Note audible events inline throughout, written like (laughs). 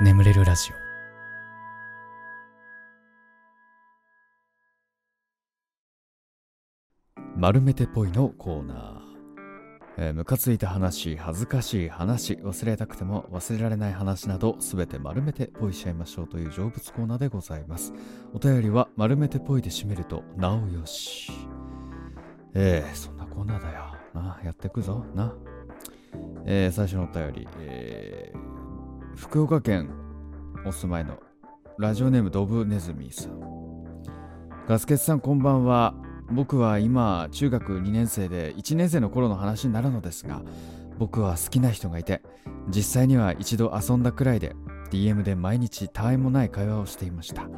眠れるラジオ丸めてぽいのコーナーえームカついた話、恥ずかしい話、忘れたくても忘れられない話など、すべて丸めてぽいしちゃいましょうという成仏コーナーでございます。お便りは丸めてぽいで締めると、なおよし。えー、そんなコーナーだよ。な、やってくぞ。な。えー、最初のお便り、えー、福岡県お住まいのラジオネームドブネズミさん。ガスケツさんこんばんは。僕は今中学2年生で1年生の頃の話になるのですが僕は好きな人がいて実際には一度遊んだくらいで DM で毎日たわいもない会話をしていました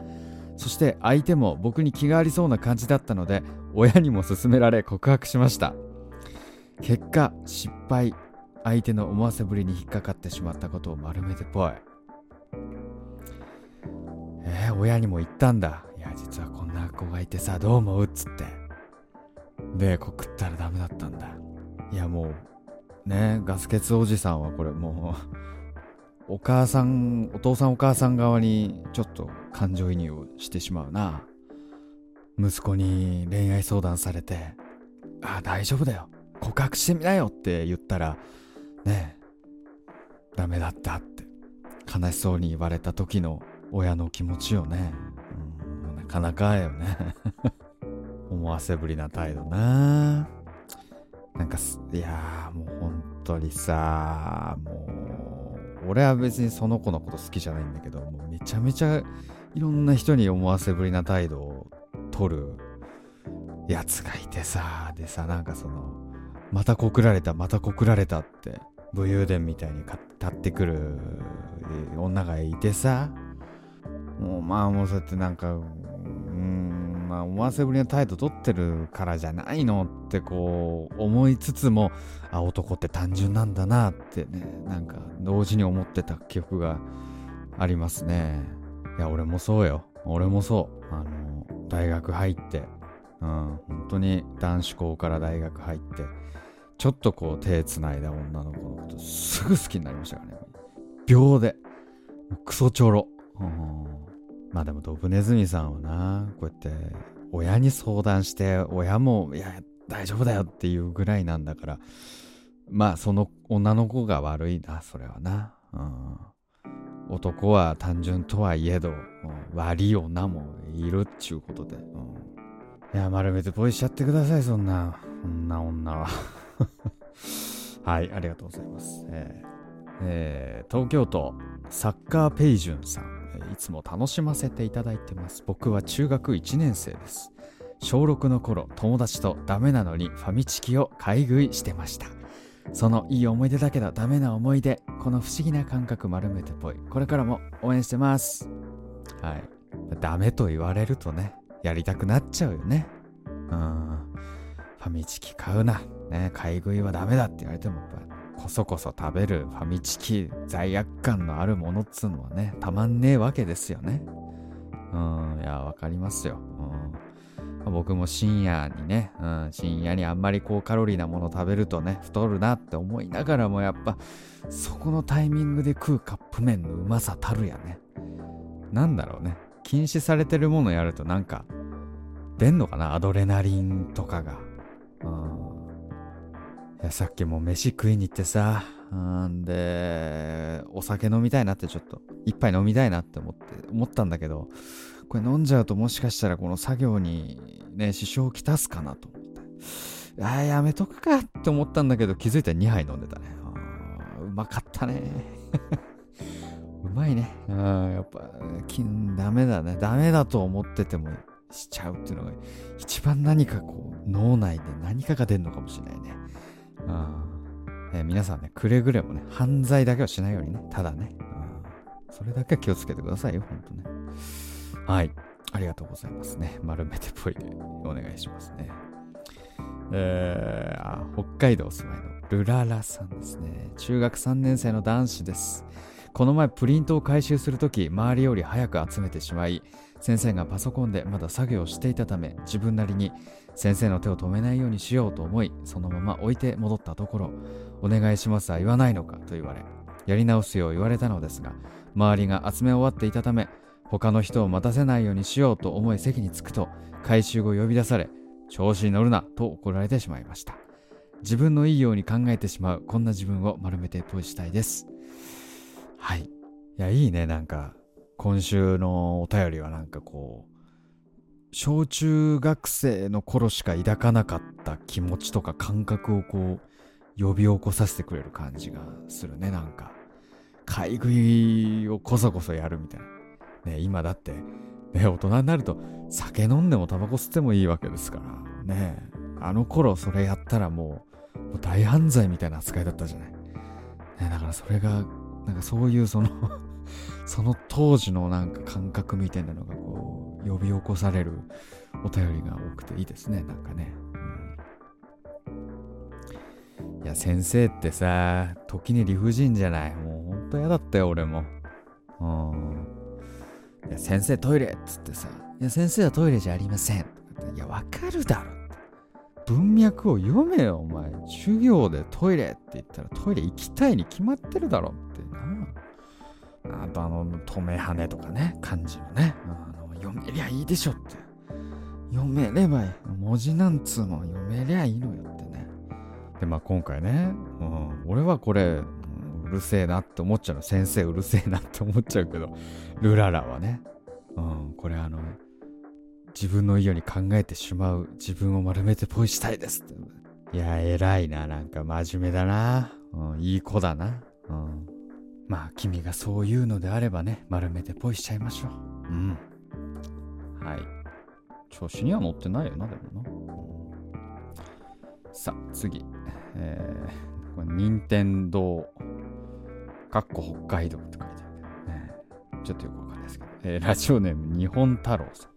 そして相手も僕に気がありそうな感じだったので親にも勧められ告白しました結果失敗相手の思わせぶりに引っかかってしまったことを丸めてぽい。えー、親にも言ったんだ。いや実はこんな子がいてさどう思うっつって。で告ったらダメだったんだ。いやもうねガスケツおじさんはこれもう (laughs) お母さんお父さんお母さん側にちょっと感情移入をしてしまうな。息子に恋愛相談されて「ああ大丈夫だよ。告白してみなよ」って言ったらねえ。ダメだったって。悲しそうに言われた時の親の気持ちよね、うん、なかなかよね。(laughs) 思わせぶりな態度な。なんかいやーもう本当にさもう俺は別にその子のこと好きじゃないんだけどもうめちゃめちゃいろんな人に思わせぶりな態度を取るやつがいてさでさなんかそのまた告られたまた告られたって武勇伝みたいに立ってくる女がいてさ。もうまあもうそうやってなんかまあ、思わせぶりな態度取ってるからじゃないのってこう思いつつもあ男って単純なんだなってねなんか同時に思ってた記憶がありますね。いや俺もそうよ。俺もそう。あの大学入って。うん本当に男子校から大学入って。ちょっとこう手つないだ女の子のことすぐ好きになりましたからね。秒で。クソチョロ、うん。まあでもドブネズミさんはな、こうやって親に相談して、親も、いや、大丈夫だよっていうぐらいなんだから、まあその女の子が悪いな、それはな。うん、男は単純とはいえど、悪い女もいるっちゅうことで。うん、いや、丸めてポイしちゃってください、そんな、そんな女は。(laughs) はい、ありがとうございます。えーえー、東京都サッカーペイジュンさんえ。いつも楽しませていただいてます。僕は中学1年生です。小6の頃、友達とダメなのにファミチキを買い食いしてました。そのいい思い出だけどダメな思い出、この不思議な感覚丸めてぽい。これからも応援してます。はい。ダメと言われるとね、やりたくなっちゃうよね。うん。ファミチキ買うな。ね、買い食いはダメだって言われても、やっぱこそこそ食べるファミチキ罪悪感のあるものっつうのはねたまんねえわけですよね。うんいやわかりますよ、うん、僕も深夜にね、うん、深夜にあんまり高カロリーなもの食べるとね太るなって思いながらもやっぱそこのタイミングで食うカップ麺のうまさたるやね。なんだろうね。禁止されてるものやるとなんか出んのかな？アドレナリンとかが。さっきも飯食いに行ってさ、んで、お酒飲みたいなってちょっと、一杯飲みたいなって思って、思ったんだけど、これ飲んじゃうともしかしたらこの作業にね、支障をきたすかなと思って。ああ、やめとくかって思ったんだけど、気づいたら2杯飲んでたね。うまかったね。(laughs) うまいね。うん、やっぱ、金ダメだね。ダメだと思っててもしちゃうっていうのが、一番何かこう、脳内で何かが出るのかもしれないね。えー、皆さんね、くれぐれもね、犯罪だけはしないようにね、ただね、うんそれだけは気をつけてくださいよ、ほんとね。はい。ありがとうございますね。丸めてぽいでお願いしますね。えー、北海道お住まいのルララさんですね。中学3年生の男子です。この前プリントを回収するとき、周りより早く集めてしまい、先生がパソコンでまだ作業していたため、自分なりに先生の手を止めないようにしようと思いそのまま置いて戻ったところお願いしますは言わないのかと言われやり直すよう言われたのですが周りが集め終わっていたため他の人を待たせないようにしようと思い席に着くと回収後呼び出され調子に乗るなと怒られてしまいました。自分のいいように考えてしまうこんな自分を丸めてポイしたいです。はい。いやいいね。なんか今週のお便りはなんかこう小中学生の頃しか抱かなかった気持ちとか感覚をこう呼び起こさせてくれる感じがするねなんか。買い食いをこそこそやるみたいな。ね今だってね大人になると酒飲んでもタバコ吸ってもいいわけですから。ねあの頃それやったらもう大犯罪みたいな扱いだったじゃない、ね、だからそれがなんかそういうその (laughs) その当時のなんか感覚みたいなのがこう呼び起こされるお便りが多くていいですねなんかね、うん、いや先生ってさ時に理不尽じゃない。もうほんと嫌だったよ俺も。うん。いや先生トイレっつってさいや先生はトイレじゃありません。いやわかるだろ文脈を読めよお前。授業でトイレって言ったらトイレ行きたいに決まってるだろってな。あとあの止め跳ねとかね漢字のね。あの読めりゃいいでしょって。読めればいい。文字なんつうの読めりゃいいのよってね。でまあ今回ね、うん、俺はこれうるせえなって思っちゃう。の先生うるせえなって思っちゃうけど (laughs) ルララはね、うん、これあの自分の家に考えてしまう。自分を丸めてポイしたいですって。いや偉いななんか真面目だな、うん、いい子だな、うん、まあ君がそう言うのであればね丸めてポイしちゃいましょう。うんはい。調子には乗ってないよなでもな、さあ次。えー、これ任天堂かっこ北海道って書いてある、ね、ちょっとよくわかんないですけど、えー、ラジオネーム日本太郎さん。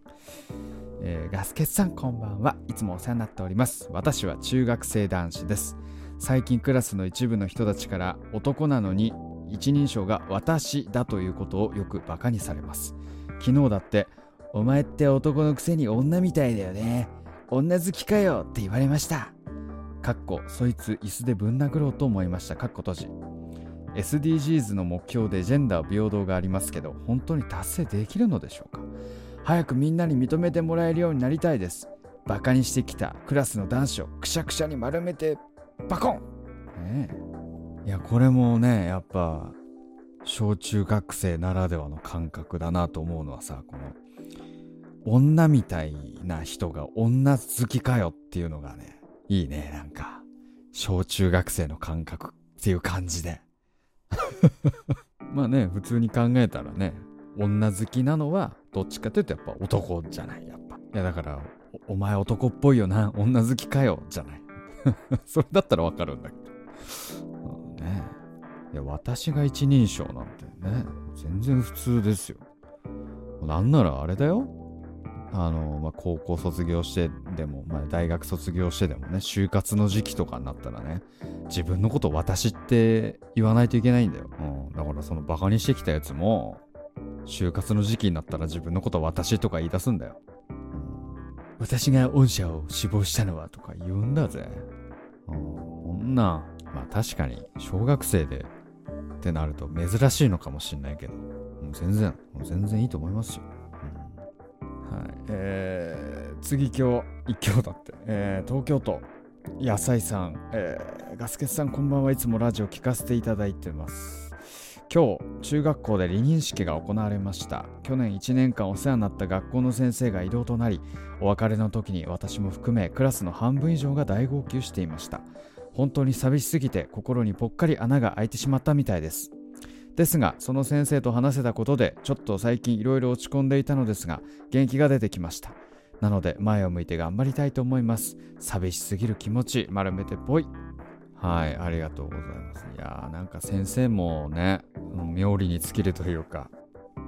えー、ガスケツさんこんばんは。いつもお世話になっております。私は中学生男子です。最近クラスの一部の人たちから男なのに一人称が私だということをよくバカにされます。昨日だってお前って男のくせに女みたいだよね。女好きかよって言われました。かっこそいつ椅子でぶん殴ろうと思いました。かっこ閉じ。SDGs の目標でジェンダー平等がありますけど本当に達成できるのでしょうか？早くみんなに認めてもらえるようになりたいです。バカにしてきたクラスの男子をくしゃくしゃに丸めてバコン、ね、いやこれもねやっぱ小中学生ならではの感覚だなと思うのはさこの女みたいな人が女好きかよっていうのがねいいねなんか。小中学生の感覚っていう感じで。(laughs) まあね普通に考えたらね女好きなのはどっちかというとやっぱ男じゃないやっぱ。いやだからお前男っぽいよな女好きかよじゃない。(laughs) それだったらわかるんだけど、ね。いや私が一人称なんてね全然普通ですよ。なんならあれだよ。あの、まあ、高校卒業してでも、まあ、大学卒業してでもね就活の時期とかになったらね自分のこと私って言わないといけないんだよ、うん、だからそのバカにしてきたやつも就活の時期になったら自分のこと私とか言い出すんだよ。うん。私が御社を死亡したのはとか言うんだぜ。うん、こんな、まあ確かに小学生でってなると珍しいのかもしんないけど、全然、全然いいと思いますよ。はい。えー、次今日、一挙だって。えー、東京都、野菜さん、えー、ガスケツさんこんばんはいつもラジオ聞かせていただいてます。今日中学校で離任式が行われました去年1年間お世話になった学校の先生が異動となりお別れの時に私も含めクラスの半分以上が大号泣していました本当に寂しすぎて心にぽっかり穴が開いてしまったみたいですですがその先生と話せたことでちょっと最近いろいろ落ち込んでいたのですが元気が出てきましたなので前を向いて頑張りたいと思います寂しすぎる気持ち丸めてぽいはい、ありがとうございます。いやー、なんか先生もね、妙利に尽きるというか、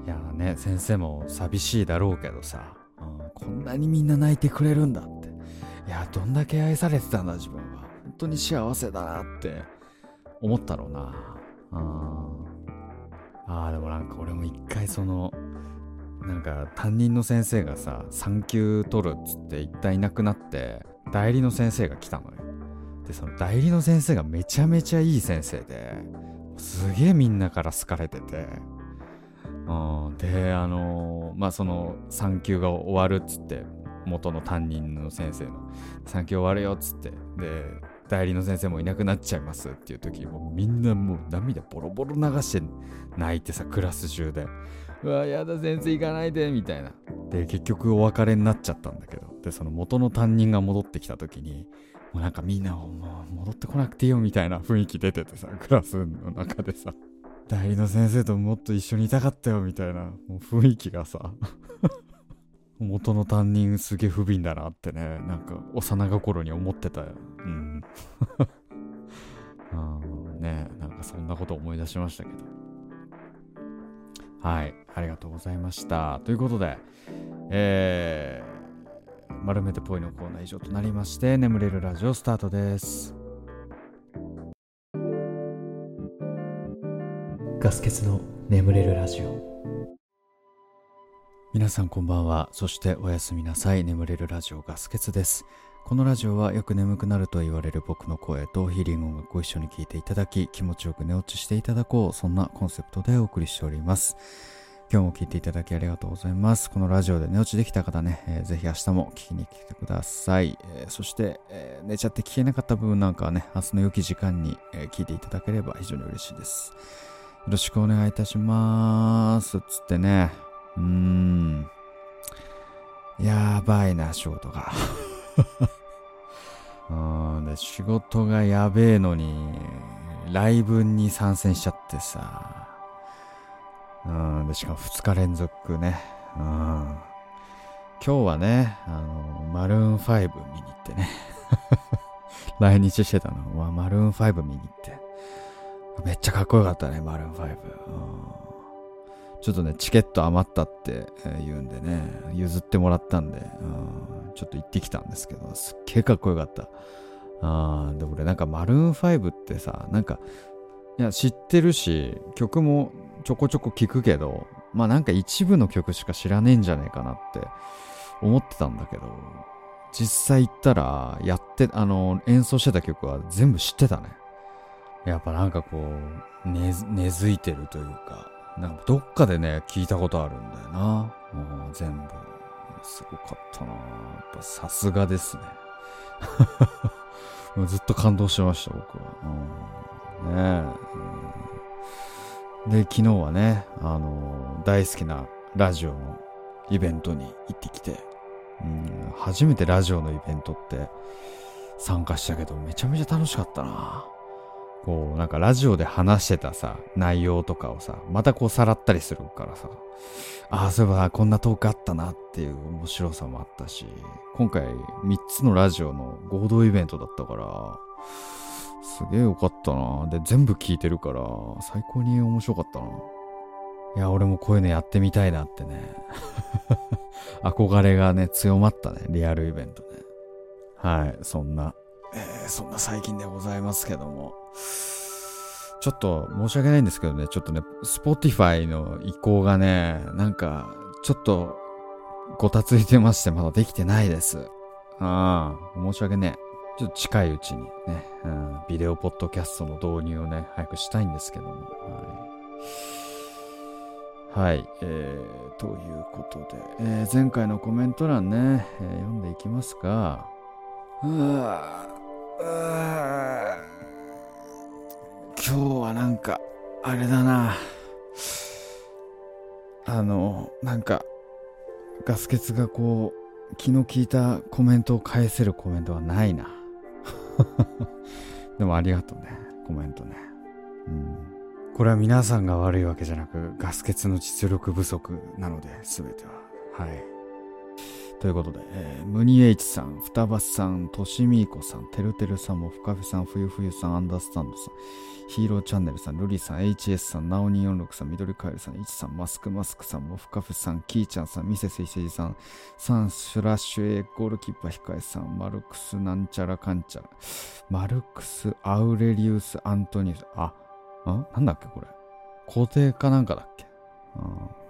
いやーね、先生も寂しいだろうけどさ、うん、こんなにみんな泣いてくれるんだって。いやどんだけ愛されてたんだ、自分は。本当に幸せだなって思ったろうな。ああ、でもなんか俺も一回その、なんか担任の先生がさ、産休取るっつって一旦いなくなって、代理の先生が来たのよ。でその代理の先生がめちゃめちゃいい先生ですげえみんなから好かれてて、うん、であのー、まあその産休が終わるっつって元の担任の先生の産休終わるよっつってで代理の先生もいなくなっちゃいますっていう時もうみんなもう涙ボロボロ流して泣いてさクラス中で。うわやだ先生行かないでみたいな。で結局お別れになっちゃったんだけど。でその元の担任が戻ってきた時にもうなんかみんなもう戻ってこなくていいよみたいな雰囲気出ててさクラスの中でさ。代理の先生ともっと一緒にいたかったよみたいなもう雰囲気がさ。(laughs) 元の担任すげえ不憫だなってねなんか幼心に思ってたよ。うん。(laughs) あねなんかそんなこと思い出しましたけど。はいありがとうございました。ということでえー、丸めてぽいのコーナー以上となりまして眠れるラジオスタートです。ガス欠の眠れるラジオ。皆さんこんばんは。そしておやすみなさい。眠れるラジオガス欠ですこのラジオはよく眠くなると言われる僕の声とヒーリング音楽を一緒に聴いていただき気持ちよく寝落ちしていただこうそんなコンセプトでお送りしております。今日も聴いていただきありがとうございます。このラジオで寝落ちできた方ね、えー、ぜひ明日も聞きに来てください、えー、そして、えー、寝ちゃって聞けなかった部分なんかはね明日の良き時間に、えー、聞いていただければ非常に嬉しいです。よろしくお願いいたします。つってね。うーん。やばいな、仕事が。うんで仕事がやべえのに、ライブに参戦しちゃってさ。うんでしかも2日連続ね。うん今日はね、あの、マルーン5見に行ってね。(laughs) 来日してたのはマルーン5見に行って。めっちゃかっこよかったね、マルーン5。ちょっとね、チケット余ったって言うんでね、譲ってもらったんで、うん、ちょっと行ってきたんですけど、すっげえかっこよかった。あで、俺なんかマルーン5ってさ、なんか、いや、知ってるし、曲もちょこちょこ聞くけど、まあなんか一部の曲しか知らねえんじゃねえかなって思ってたんだけど、実際行ったら、やって、あの、演奏してた曲は全部知ってたね。やっぱなんかこう、根付いてるというか、なんかどっかでね、聞いたことあるんだよな。もう全部。すごかったな。やっぱさすがですね。(laughs) もうずっと感動しました、僕は。うん、ねえ、うん、で、昨日はね、あのー、大好きなラジオのイベントに行ってきて、うん、初めてラジオのイベントって参加したけど、めちゃめちゃ楽しかったな。こう、なんかラジオで話してたさ、内容とかをさ、またこうさらったりするからさ、ああ、そういえばこんなトークあったなっていう面白さもあったし、今回3つのラジオの合同イベントだったから、すげえよかったな。で、全部聞いてるから、最高に面白かったな。いや、俺もこういうのやってみたいなってね。(laughs) 憧れがね、強まったね、リアルイベントね。はい、そんなえー、そんな最近でございますけども。ちょっと申し訳ないんですけどね、ちょっとね、Spotify の移行がね、なんか、ちょっと、ごたついてまして、まだできてないです。ああ、申し訳ねえちょっと近いうちにね、うん、ビデオポッドキャストの導入をね、早くしたいんですけども。はい、はい、えー、ということで、えー、前回のコメント欄ね、えー、読んでいきますか。うわ今日はなんか、あれだな。あの、なんか、ガス欠がこう、気の利いたコメントを返せるコメントはないな。(laughs) でもありがとうね、コメントね。うん。これは皆さんが悪いわけじゃなく、ガス欠の実力不足なので、すべては。はい。ということで、えー、ムニエイチさん、双葉さん、としみーこさん、てるてるさんも、ふかふさん、ふゆふゆさん、アンダースタンドさん、ヒーローチャンネルさん、ルリさん、HS さん、ナオ246さん、緑カエルさん、イチさん、マスクマスクさん、もふかふさん、キーちゃんさん、ミセスイセジさん、サンシュラッシュエゴールキーパー控えさん、マルクスなんちゃらかんちゃら、マルクス・アウレリウス・アントニウス、あ、んなんだっけこれ。固定かなんかだっけ？うん。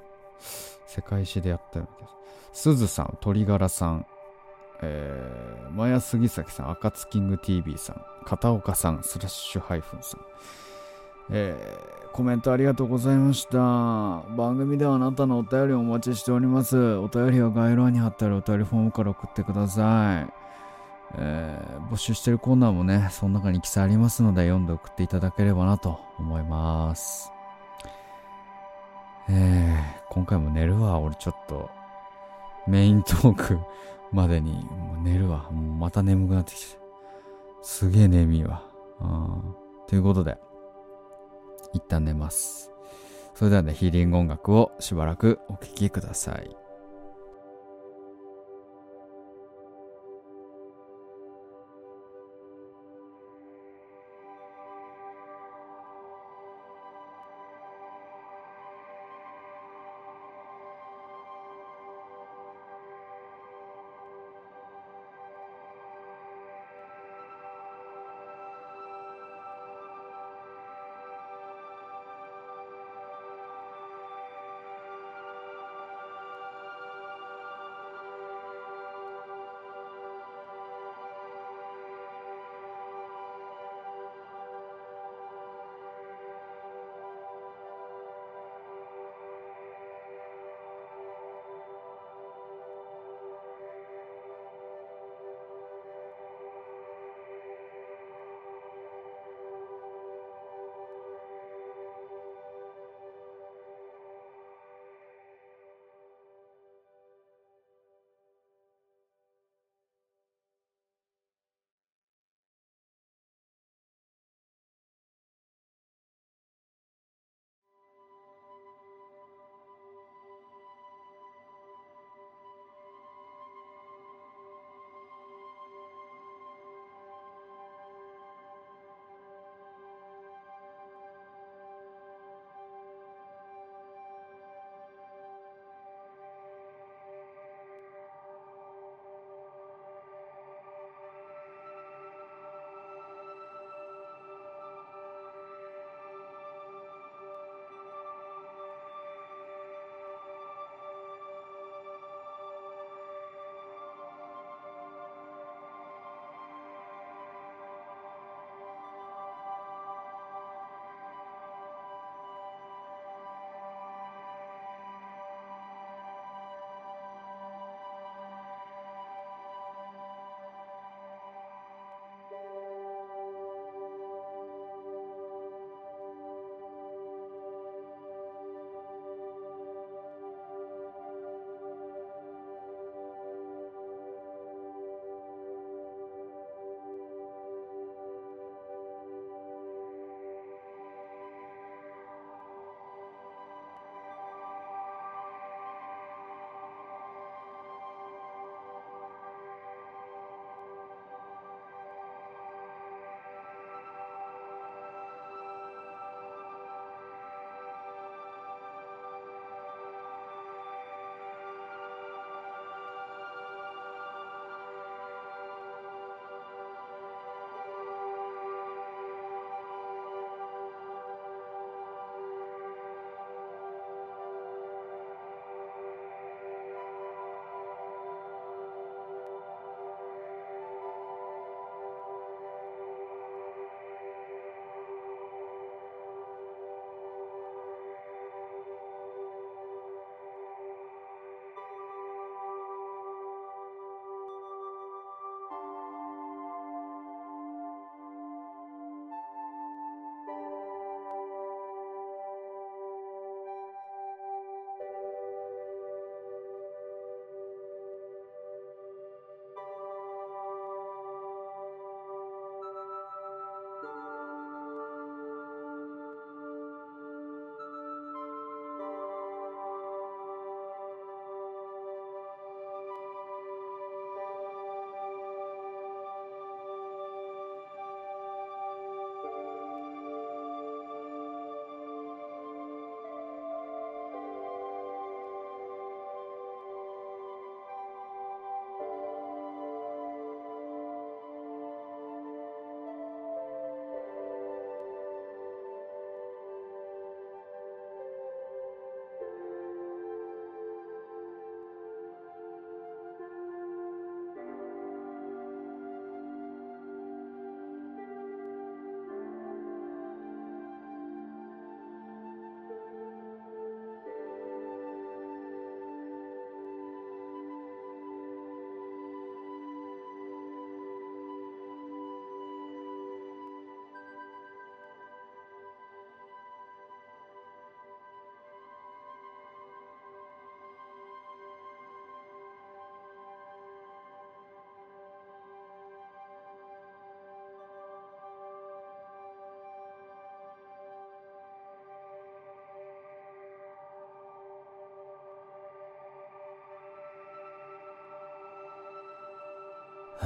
世界史でやったような気がする。すずさん、鶏ガラさん、えー、マヤ杉崎さん、赤津キング TV さん、片岡さん、スラッシュハイフンさん、えー、コメントありがとうございました。番組ではあなたのお便りをお待ちしております。お便りは概要欄に貼ってあるお便りフォームから送ってください。えー、募集してるコーナーもね、その中に記載ありますので読んで送っていただければなと思います。えー、今回も寝るわ。俺ちょっと、メイントーク (laughs) までに寝るわ。もうまた眠くなってきて。すげえ眠いわ。ということで、一旦寝ます。それではね、ヒーリング音楽をしばらくお聴きください。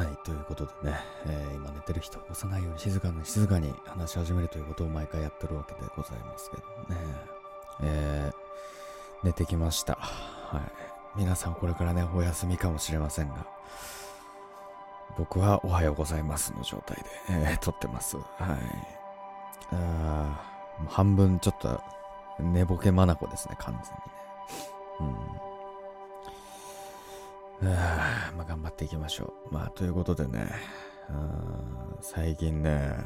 はい、ということでね、えー、今寝てる人を起こさないように静かに静かに話し始めるということを毎回やってるわけでございますけどね。えー、寝てきました。はい。皆さんこれからね、お休みかもしれませんが、僕はおはようございますの状態で、えー、撮ってます。はい。あ半分ちょっと寝ぼけまなこですね、完全にね。うん。あまあ、頑張っていきましょう。まあ、ということでね、最近ね、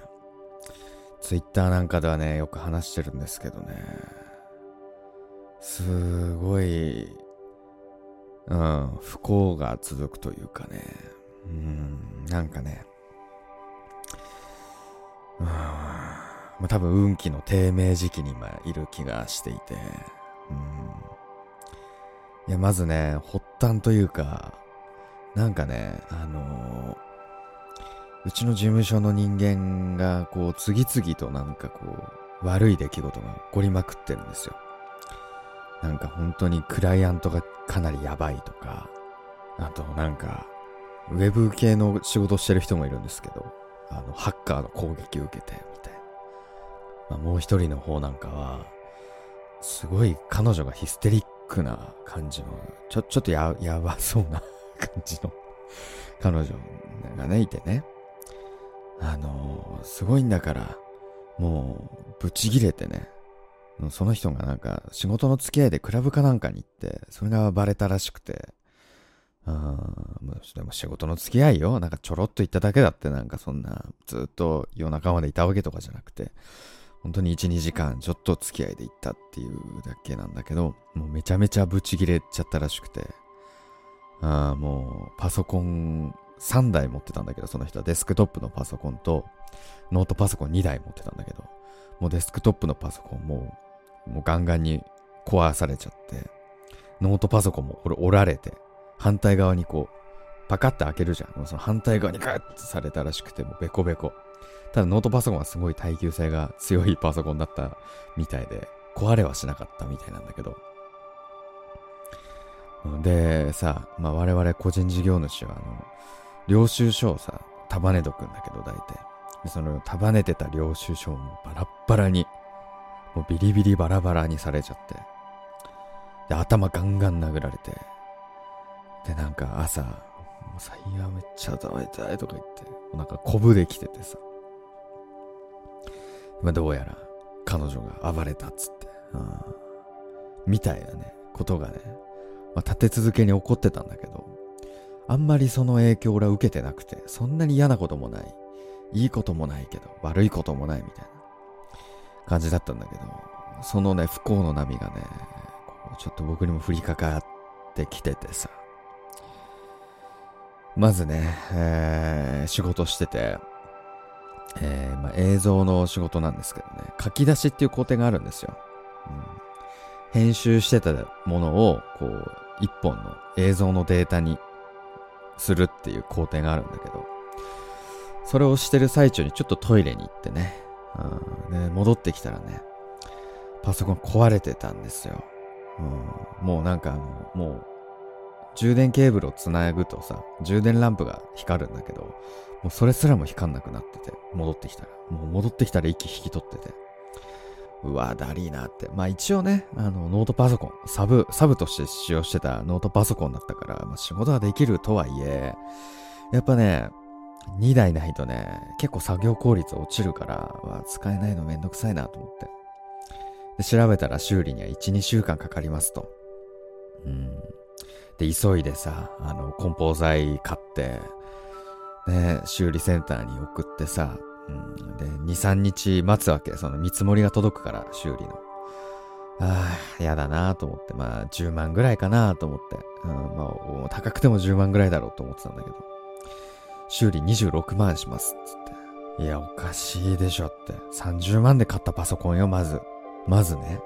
ツイッターなんかではね、よく話してるんですけどね、すごい、うん、不幸が続くというかね、うん、なんかね、うん、まあ、多分運気の低迷時期に今いる気がしていて、うん、いや、まずね、発端というか、なんかね、あのー、うちの事務所の人間が、こう、次々となんかこう、悪い出来事が起こりまくってるんですよ。なんか本当にクライアントがかなりやばいとか、あとなんか、ウェブ系の仕事してる人もいるんですけど、あの、ハッカーの攻撃を受けて、みたいな。まあ、もう一人の方なんかは、すごい彼女がヒステリックな感じの、ちょ、ちょっとや、やばそうな (laughs) 感じの彼女がね、いてね。あの、すごいんだから、もう、ブチギレてね。その人がなんか、仕事の付き合いでクラブかなんかに行って、それがバレたらしくて、あでも仕事の付き合いよ。なんかちょろっと行っただけだって、なんかそんな、ずっと夜中までいたわけとかじゃなくて、本当に1、2時間ちょっと付き合いで行ったっていうだけなんだけど、もうめちゃめちゃブチギレちゃったらしくて、ああ、もうパソコン3台持ってたんだけど、その人はデスクトップのパソコンと、ノートパソコン2台持ってたんだけど、もうデスクトップのパソコンも、もうガンガンに壊されちゃって、ノートパソコンもこれ折られて、反対側にこう、パカッて開けるじゃん。その反対側にガッてされたらしくて、もうベコベコ。ただノートパソコンはすごい耐久性が強いパソコンだったみたいで、壊れはしなかったみたいなんだけど。で、さ、まあ我々個人事業主は、あの、領収書をさ、束ねとくんだけど、大体。でその束ねてた領収書をもうバラッバラに、もうビリビリバラバラにされちゃって。で、頭ガンガン殴られて。で、なんか朝、もう最悪めっちゃ頭痛いとか言って、もうなんかコブできててさ。まあどうやら彼女が暴れたっつって。うん。みたいなね、ことがね、まあ立て続けに起こってたんだけど、あんまりその影響俺は受けてなくて、そんなに嫌なこともない。いいこともないけど、悪いこともないみたいな感じだったんだけど、そのね、不幸の波がね、ちょっと僕にも降りかかってきててさ、まずね、えー、仕事してて、えー、まあ、映像の仕事なんですけどね、書き出しっていう工程があるんですよ。うん、編集してたものを、こう、一本の映像のデータにするっていう工程があるんだけど、それをしてる最中にちょっとトイレに行ってね、うん、で戻ってきたらね、パソコン壊れてたんですよ。うん、もうなんかあの、もう充電ケーブルをつなぐとさ、充電ランプが光るんだけど、もうそれすらも光んなくなってて、戻ってきたら。もう戻ってきたら息引き取ってて。うわ、だりーなって。まあ一応ね、あの、ノートパソコン、サブ、サブとして使用してたノートパソコンだったから、まあ仕事ができるとはいえ、やっぱね、2台ないとね、結構作業効率落ちるから、わ使えないのめんどくさいなと思って。で、調べたら修理には1、2週間かかりますと。うん。で、急いでさ、あの、梱包材買って、ね、修理センターに送ってさ、うん、で、2、3日待つわけ。その見積もりが届くから、修理の。ああ、やだなと思って。まあ、10万ぐらいかなと思って。うん、まあ、高くても10万ぐらいだろうと思ってたんだけど。修理26万します、つって。いや、おかしいでしょって。30万で買ったパソコンよ、まず。まずね。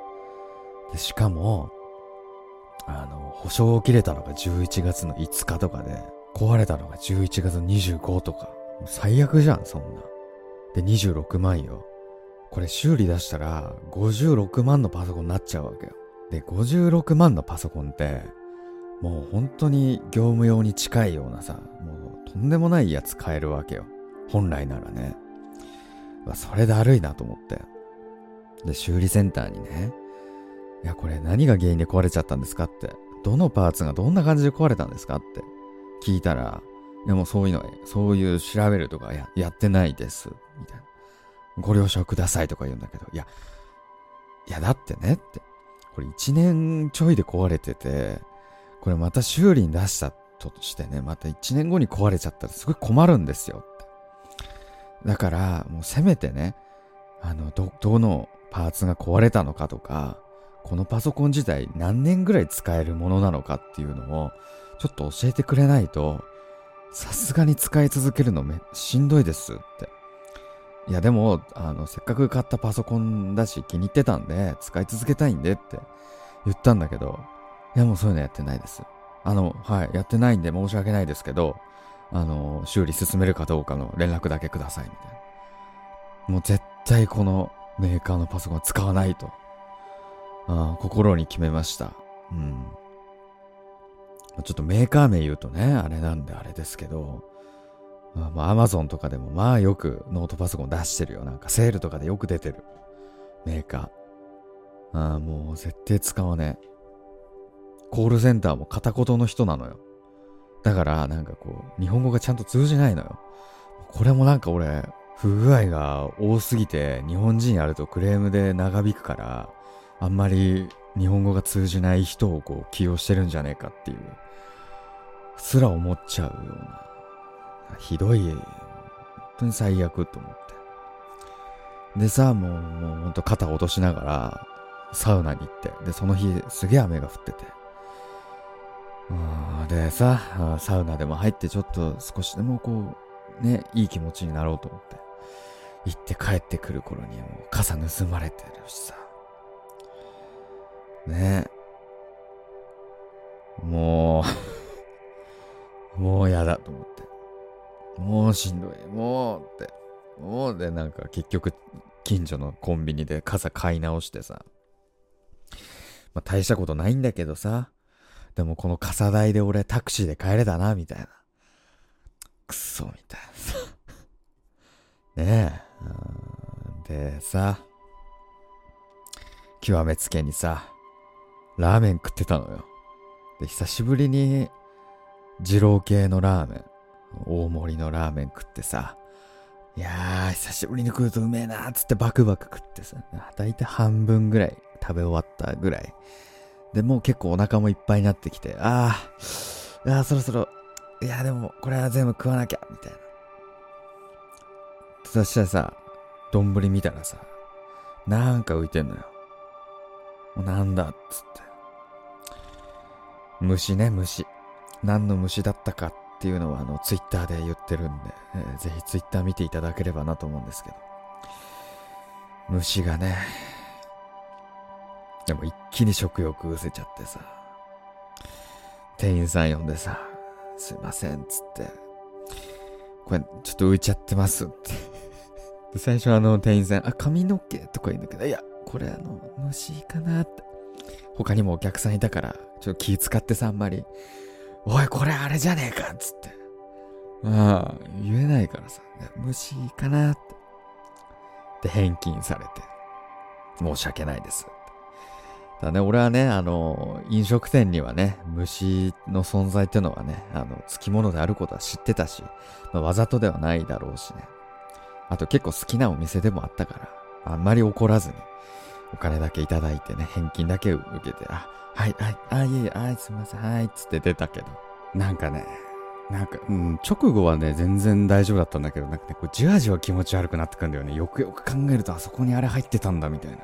で、しかも、あの、保証を切れたのが11月の5日とかで、壊れたのが11月25とか。最悪じゃん、そんな。で、26万よ。これ修理出したら、56万のパソコンになっちゃうわけよ。で、56万のパソコンって、もう本当に業務用に近いようなさ、もうとんでもないやつ買えるわけよ。本来ならね。それだるいなと思って。で、修理センターにね、いや、これ何が原因で壊れちゃったんですかって。どのパーツがどんな感じで壊れたんですかって聞いたら、いやもそういうの、そういう調べるとかややってないです。みたいな。ご了承くださいとか言うんだけど、いや、いやだってねって。これ1年ちょいで壊れてて、これまた修理に出したとしてね、また1年後に壊れちゃったらすごい困るんですよって。だから、もうせめてね、あの、ど、どのパーツが壊れたのかとか、このパソコン自体何年ぐらい使えるものなのかっていうのを、ちょっと教えてくれないと、さすがに使い続けるのめ、しんどいですって。いやでも、あの、せっかく買ったパソコンだし気に入ってたんで、使い続けたいんでって言ったんだけど、いやもうそういうのやってないです。あの、はい、やってないんで申し訳ないですけど、あの、修理進めるかどうかの連絡だけください、みたいな。もう絶対このメーカーのパソコン使わないと。あ心に決めました。うん。ちょっとメーカー名言うとね、あれなんであれですけど、まあ、アマゾンとかでもまあよくノートパソコン出してるよ。なんかセールとかでよく出てる。メーカー。ああ、もう絶対使わねえ。コールセンターも片言の人なのよ。だからなんかこう、日本語がちゃんと通じないのよ。これもなんか俺、不具合が多すぎて日本人やるとクレームで長引くから、あんまり日本語が通じない人をこう起用してるんじゃねえかっていう、すら思っちゃうような、ひどい、本当に最悪と思って。でさ、もう、もうほんと肩落としながら、サウナに行って、で、その日すげえ雨が降ってて。でさ、サウナでも入ってちょっと少しでもこう、ね、いい気持ちになろうと思って。行って帰ってくる頃にはもう傘盗まれてるしさ。ねもう (laughs) もうやだと思って。もうしんどい。もうって。もうで、なんか結局、近所のコンビニで傘買い直してさ。まあ大したことないんだけどさ。でもこの傘代で俺タクシーで帰れたな、みたいな。くそ、みたいなさ。(laughs) ねえ。でさ、極めつけにさ、ラーメン食ってたのよ。で、久しぶりに、二郎系のラーメン、大盛りのラーメン食ってさ、いやー、久しぶりに食うとうめえなーっつってバクバク食ってさ、だいたい半分ぐらい食べ終わったぐらい。で、もう結構お腹もいっぱいになってきて、あー、あーそろそろ、いやでもこれは全部食わなきゃ、みたいな。そしたらさ、丼見たらさ、なんか浮いてんのよ。なんだっつって。虫ね、虫。何の虫だったかっていうのは、あの、ツイッターで言ってるんで、えー、ぜひツイッター見ていただければなと思うんですけど。虫がね、でも一気に食欲失せちゃってさ、店員さん呼んでさ、すいません、つって、これちょっと浮いちゃってますって (laughs) 最初あの店員さん、あ、髪の毛とか言うんだけど、いや、これあの、虫かなって。他にもお客さんいたから、ちょっと気使ってさ、あんまり、おい、これあれじゃねえかっつって。ああ、言えないからさ、虫かなって。で、返金されて、申し訳ないです。だね、俺はね、あの、飲食店にはね、虫の存在ってのはね、あの、付き物であることは知ってたし、まあ、わざとではないだろうしね。あと結構好きなお店でもあったから、あんまり怒らずに、お金だけいただいてね、返金だけ受けて、あ、はい、はい、あ、いえいえ、はい、すいません、はい、つって出たけど。なんかね、なんか、うん、直後はね、全然大丈夫だったんだけど、なんかね、こうじわじわ気持ち悪くなってくんだよね。よくよく考えると、あそこにあれ入ってたんだ、みたいな。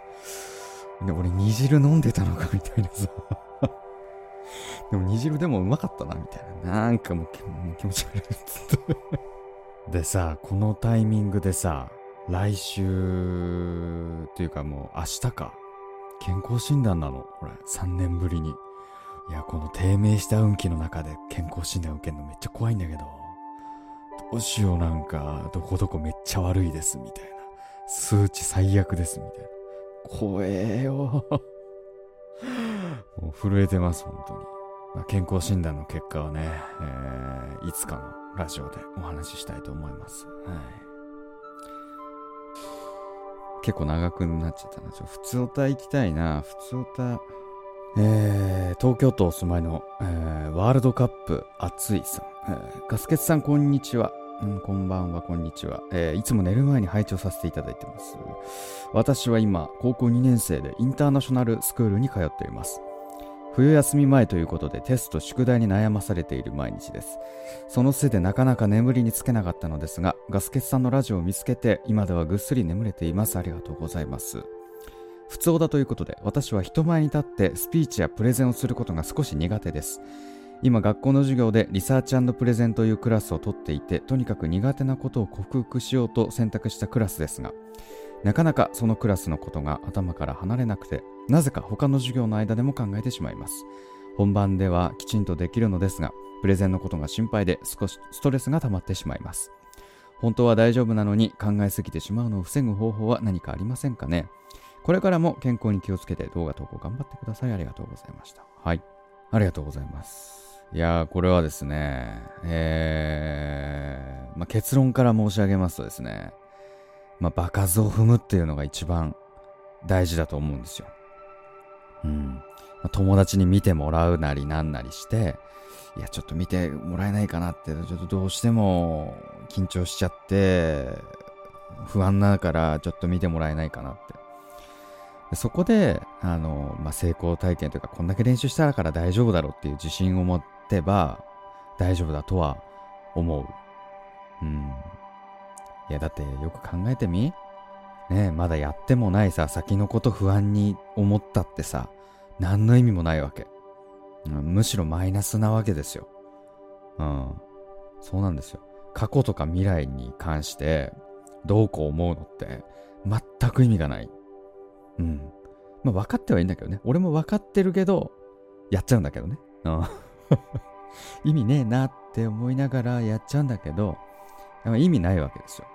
で、俺、煮汁飲んでたのか、みたいなさ。(laughs) でも、煮汁でもうまかったな、みたいな。なんかもう気持ち悪いつって。でさ、このタイミングでさ、来週っていうかもう明日か。健康診断なの。これ、3年ぶりに。いや、この低迷した運気の中で健康診断受けるのめっちゃ怖いんだけど。どうしようなんか、どこどこめっちゃ悪いです、みたいな。数値最悪です、みたいな。怖えよ。(laughs) もう震えてます、本当に。まあ、健康診断の結果はね、えー、いつかのラジオでお話ししたいと思います。はい。結構長くなっちゃったな。ちょ、普通歌行きたいな。普通歌。えー、東京都お住まいの、えー、ワールドカップ熱いさん。えー、ガスケツさん、こんにちは。うん、こんばんは、こんにちは、えー、いつも寝る前に拝聴させていただいてます。私は今、高校2年生でインターナショナルスクールに通っています。冬休み前ということでテスト宿題に悩まされている毎日です。そのせいでなかなか眠りにつけなかったのですがガスケツさんのラジオを見つけて今ではぐっすり眠れています。ありがとうございます。普通だということで私は人前に立ってスピーチやプレゼンをすることが少し苦手です。今学校の授業でリサーチプレゼンというクラスを取っていてとにかく苦手なことを克服しようと選択したクラスですがなかなかそのクラスのことが頭から離れなくてなぜか他の授業の間でも考えてしまいます。本番ではきちんとできるのですがプレゼンのことが心配で少しストレスが溜まってしまいます。本当は大丈夫なのに考えすぎてしまうのを防ぐ方法は何かありませんかね？これからも健康に気をつけて動画投稿頑張ってください。ありがとうございました。はい。ありがとうございます。いやー、これはですね、えー、まあ、結論から申し上げますとですね、まあ、場数を踏むっていうのが一番大事だと思うんですよ。うん。友達に見てもらうなりなんなりして、いや、ちょっと見てもらえないかなって、ちょっとどうしても緊張しちゃって、不安だからちょっと見てもらえないかなって。そこで、あの、まあ、成功体験というか、こんだけ練習したから大丈夫だろうっていう自信を持ってば大丈夫だとは思う。うん。いや、だってよく考えてみねまだやってもないさ、先のこと不安に思ったってさ、何の意味もないわけ。うん、むしろマイナスなわけですよ。うん。そうなんですよ。過去とか未来に関して、どうこう思うのって、全く意味がない。うん。まあ分かってはいいんだけどね。俺も分かってるけど、やっちゃうんだけどね。うん。(laughs) 意味ねえなって思いながらやっちゃうんだけど、意味ないわけですよ。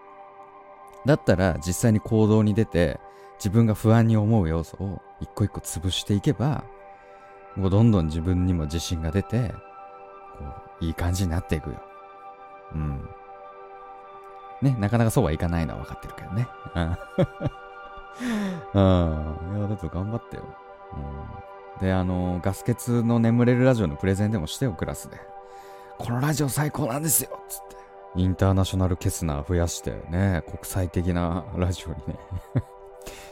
だったら実際に行動に出て自分が不安に思う要素を一個一個潰していけば、もうどんどん自分にも自信が出て、こう、いい感じになっていくよ。うん。ね、なかなかそうはいかないのは分かってるけどね。うん。(laughs) いや、だと頑張ってよ。うん。で、あの、ガス欠の眠れるラジオのプレゼンでもしてよ、クラスで。このラジオ最高なんですよつって。インターナショナルリスナー増やしてね、国際的なラジオにね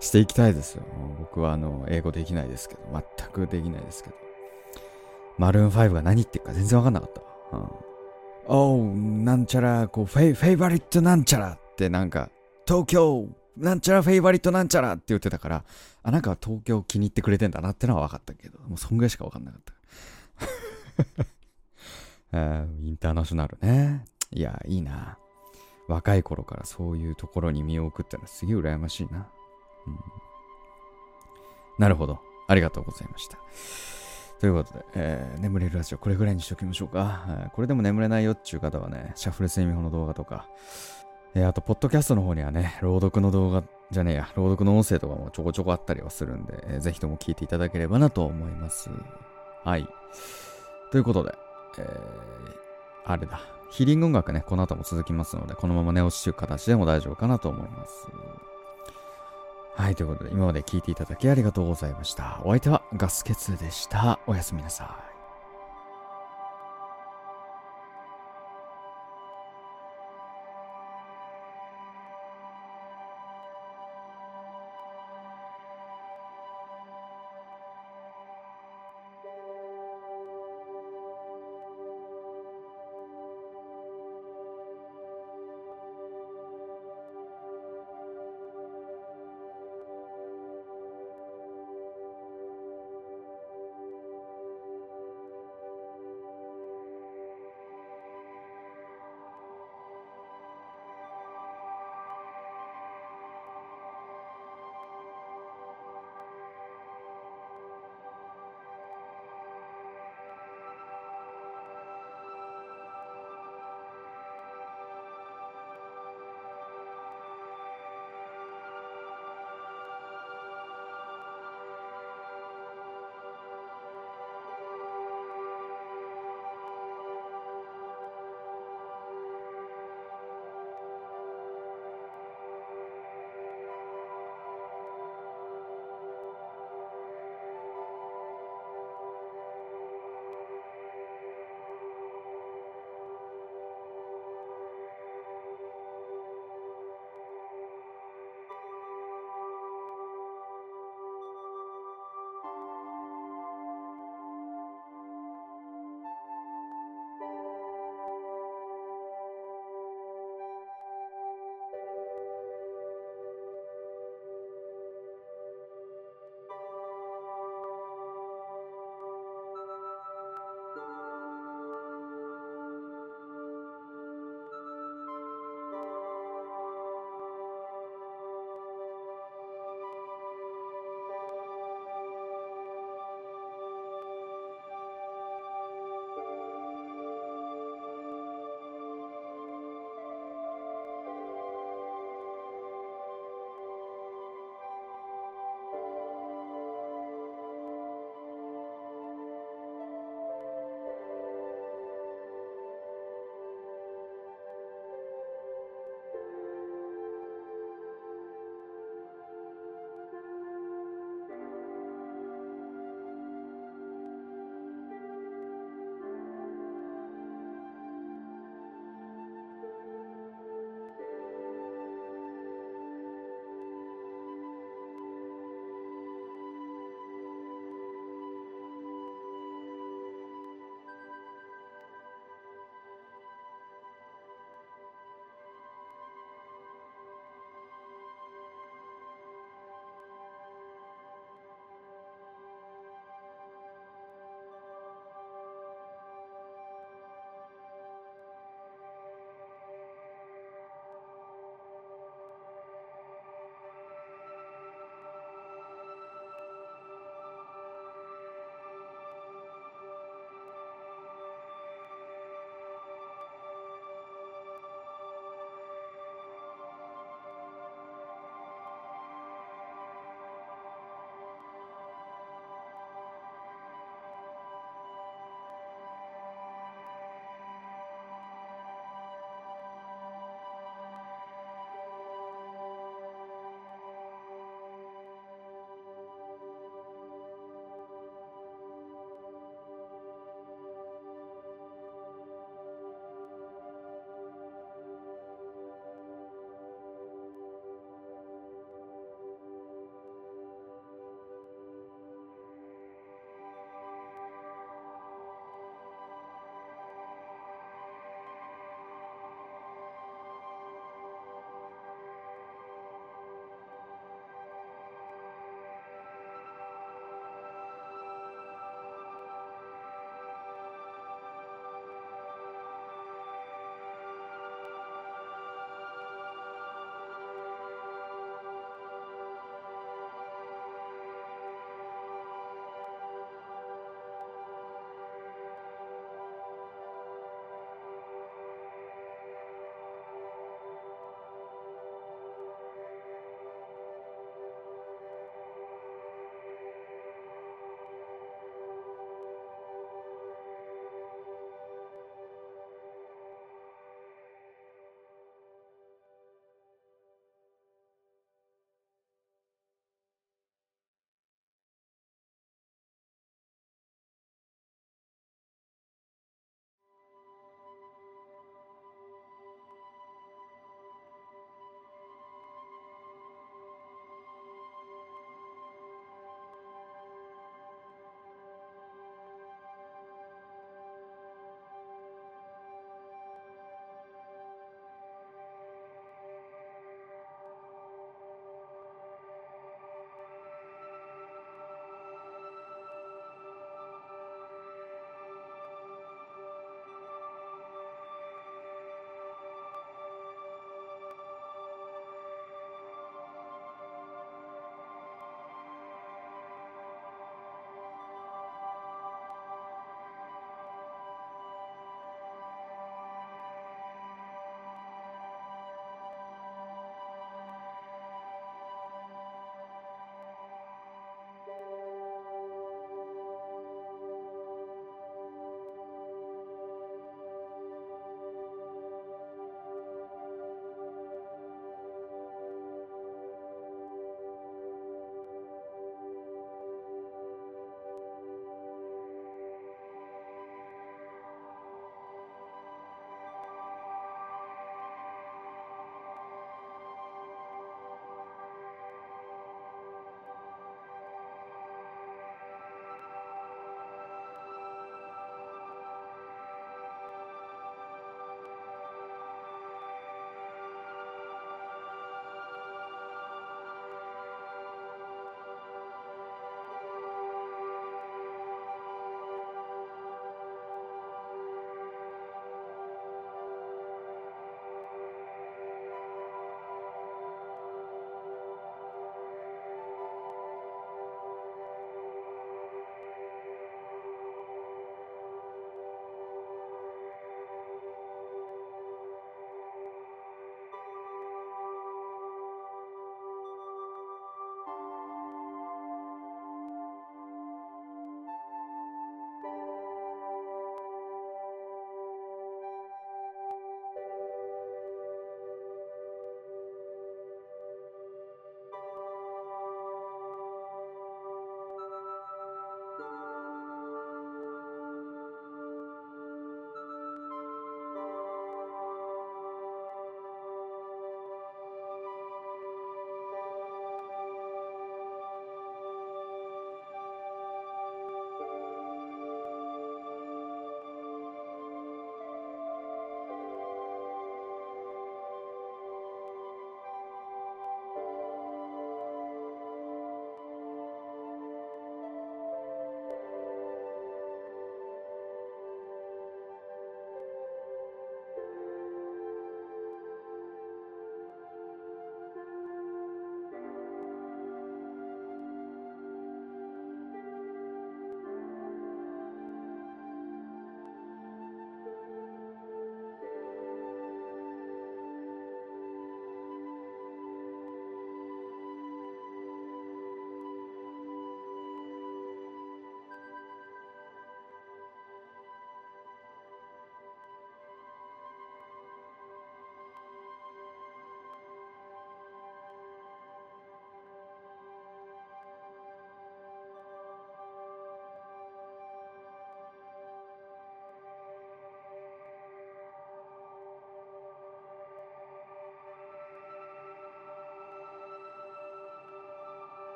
していきたいですよ。僕はあの、英語できないですけど、全くできないですけど。マルーン5が何言ってるか全然わかんなかった。うん。おう、なんちゃら、こう、フェイ、フェイバリットなんちゃらってなんか、東京、なんちゃらフェイバリットなんちゃらって言ってたから、あ、なんか東京気に入ってくれてんだなってのは分かったけど、もうそんぐらいしか分かんなかった。(laughs) インターナショナルね。いや、いいな。若い頃からそういうところに身を置くってのはすげえ羨ましいな。なるほど。ありがとうございました。ということで、えー、眠れるラジオこれぐらいにしときましょうか。えー、これでも眠れないよっていう方はね、シャッフル睡眠法の動画とか、えー、あと、ポッドキャストの方にはね、朗読の動画じゃねえや、朗読の音声とかもちょこちょこあったりはするんで、えー、ぜひとも聞いていただければなと思います。はい。ということで、えー、あれだ。ヒーリング音楽ね、この後も続きますので、このまま寝落ちという形でも大丈夫かなと思います。はい、ということで、今まで聞いていただきありがとうございました。お相手はガスケツでした。おやすみなさい。